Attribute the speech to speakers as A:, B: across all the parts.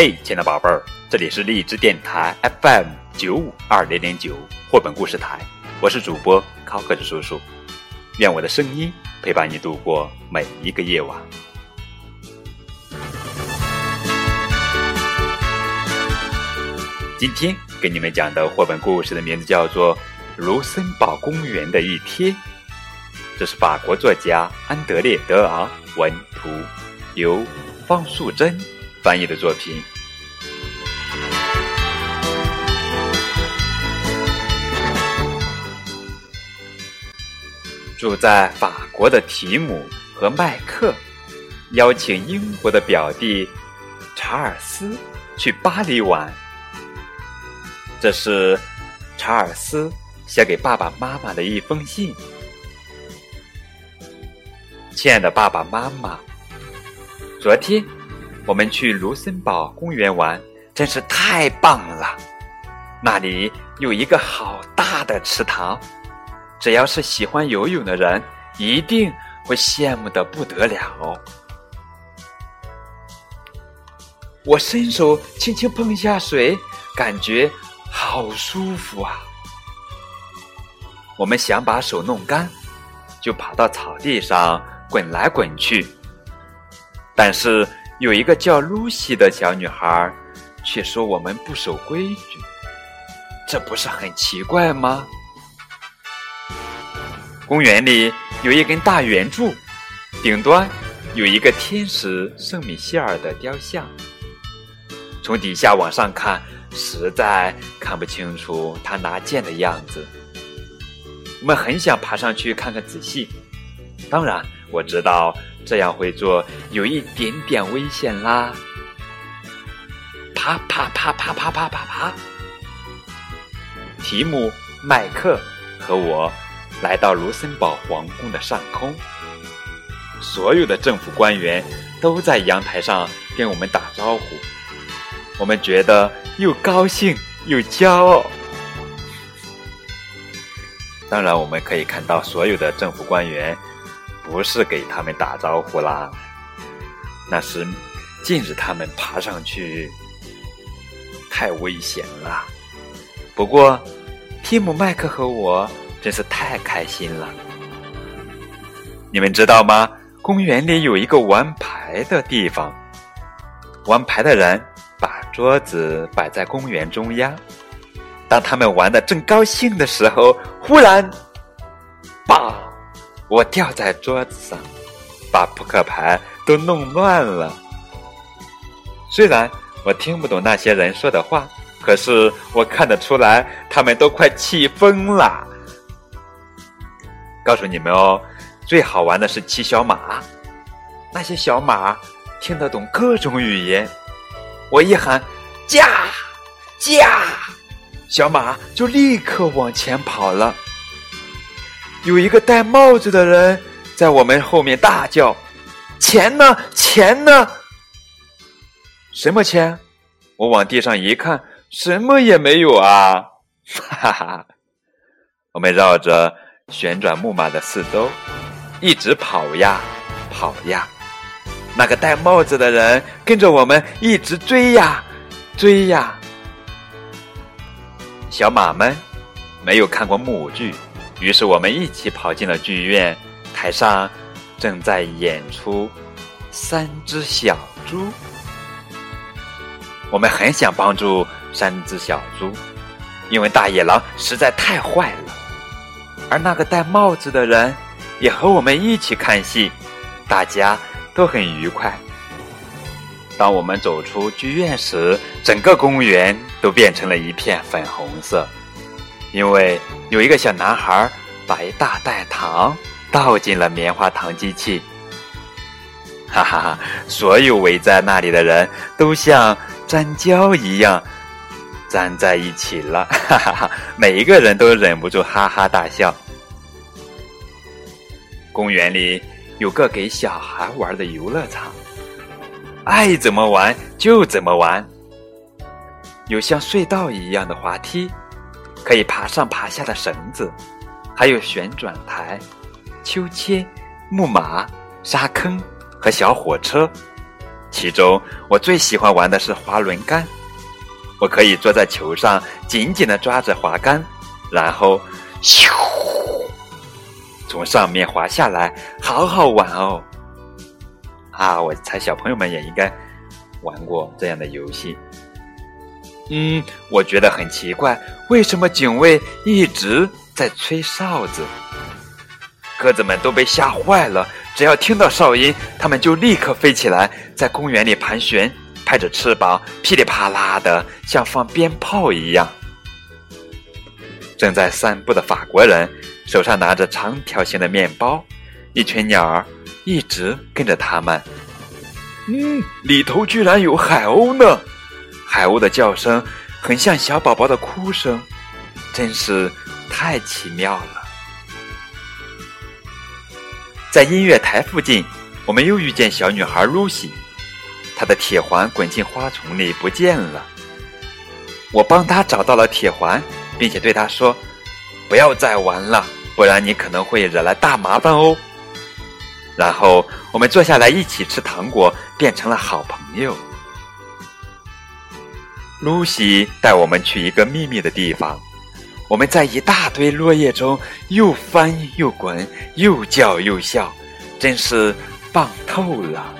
A: 嘿，亲爱的宝贝儿，这里是荔枝电台 FM 九五二零零九绘本故事台，我是主播高个子叔叔，愿我的声音陪伴你度过每一个夜晚。今天给你们讲的绘本故事的名字叫做《卢森堡公园的一天》，这是法国作家安德烈·德昂文图，由方素珍。翻译的作品。住在法国的提姆和麦克邀请英国的表弟查尔斯去巴黎玩。这是查尔斯写给爸爸妈妈的一封信。亲爱的爸爸妈妈，昨天。我们去卢森堡公园玩，真是太棒了！那里有一个好大的池塘，只要是喜欢游泳的人，一定会羡慕的不得了。我伸手轻轻碰一下水，感觉好舒服啊！我们想把手弄干，就跑到草地上滚来滚去，但是。有一个叫露西的小女孩，却说我们不守规矩，这不是很奇怪吗？公园里有一根大圆柱，顶端有一个天使圣米歇尔的雕像。从底下往上看，实在看不清楚他拿剑的样子。我们很想爬上去看看仔细，当然我知道。这样会做有一点点危险啦！啪啪啪啪啪啪啪啪！提姆、麦克和我来到卢森堡皇宫的上空，所有的政府官员都在阳台上跟我们打招呼，我们觉得又高兴又骄傲。当然，我们可以看到所有的政府官员。不是给他们打招呼啦，那是禁止他们爬上去，太危险了。不过，提姆、麦克和我真是太开心了。你们知道吗？公园里有一个玩牌的地方，玩牌的人把桌子摆在公园中央。当他们玩的正高兴的时候，忽然，吧。我掉在桌子上，把扑克牌都弄乱了。虽然我听不懂那些人说的话，可是我看得出来，他们都快气疯了。告诉你们哦，最好玩的是骑小马，那些小马听得懂各种语言。我一喊“驾，驾”，小马就立刻往前跑了。有一个戴帽子的人在我们后面大叫：“钱呢？钱呢？什么钱？”我往地上一看，什么也没有啊！哈哈！我们绕着旋转木马的四周一直跑呀跑呀，那个戴帽子的人跟着我们一直追呀追呀。小马们没有看过木剧。于是我们一起跑进了剧院，台上正在演出《三只小猪》。我们很想帮助三只小猪，因为大野狼实在太坏了。而那个戴帽子的人也和我们一起看戏，大家都很愉快。当我们走出剧院时，整个公园都变成了一片粉红色。因为有一个小男孩把一大袋糖倒进了棉花糖机器，哈哈哈！所有围在那里的人都像粘胶一样粘在一起了，哈哈哈！每一个人都忍不住哈哈大笑。公园里有个给小孩玩的游乐场，爱怎么玩就怎么玩，有像隧道一样的滑梯。可以爬上爬下的绳子，还有旋转台、秋千、木马、沙坑和小火车。其中我最喜欢玩的是滑轮杆。我可以坐在球上，紧紧的抓着滑杆，然后咻，从上面滑下来，好好玩哦！啊，我猜小朋友们也应该玩过这样的游戏。嗯，我觉得很奇怪，为什么警卫一直在吹哨子？鸽子们都被吓坏了，只要听到哨音，它们就立刻飞起来，在公园里盘旋。拍着翅膀，噼里啪啦的，像放鞭炮一样。正在散步的法国人手上拿着长条形的面包，一群鸟儿一直跟着他们。嗯，里头居然有海鸥呢！海鸥的叫声很像小宝宝的哭声，真是太奇妙了。在音乐台附近，我们又遇见小女孩露西。他的铁环滚进花丛里不见了，我帮他找到了铁环，并且对他说：“不要再玩了，不然你可能会惹来大麻烦哦。”然后我们坐下来一起吃糖果，变成了好朋友。露西带我们去一个秘密的地方，我们在一大堆落叶中又翻又滚，又叫又笑，真是棒透了。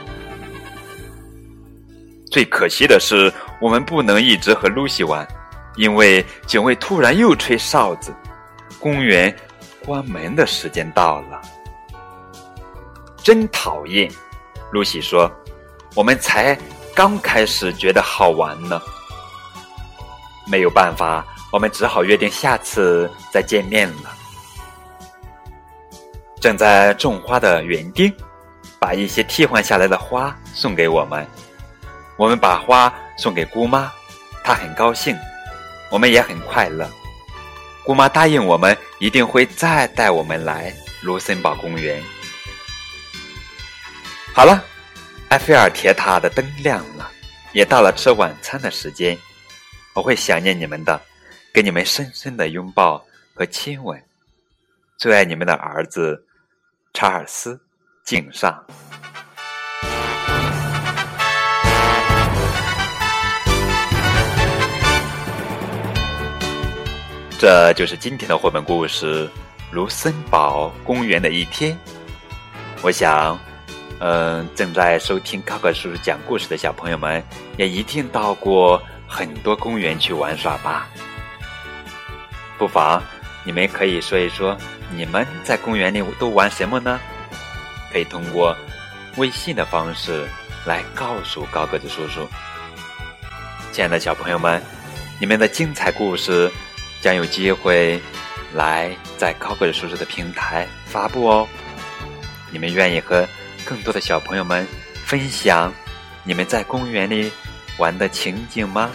A: 最可惜的是，我们不能一直和露西玩，因为警卫突然又吹哨子，公园关门的时间到了。真讨厌，露西说：“我们才刚开始觉得好玩呢。”没有办法，我们只好约定下次再见面了。正在种花的园丁，把一些替换下来的花送给我们。我们把花送给姑妈，她很高兴，我们也很快乐。姑妈答应我们一定会再带我们来卢森堡公园。好了，埃菲尔铁塔的灯亮了，也到了吃晚餐的时间。我会想念你们的，给你们深深的拥抱和亲吻。最爱你们的儿子查尔斯，敬上。这就是今天的绘本故事《卢森堡公园的一天》。我想，嗯，正在收听高高叔叔讲故事的小朋友们，也一定到过很多公园去玩耍吧。不妨你们可以说一说，你们在公园里都玩什么呢？可以通过微信的方式来告诉高个子叔叔。亲爱的小朋友们，你们的精彩故事。将有机会来在高个子叔叔的平台发布哦。你们愿意和更多的小朋友们分享你们在公园里玩的情景吗？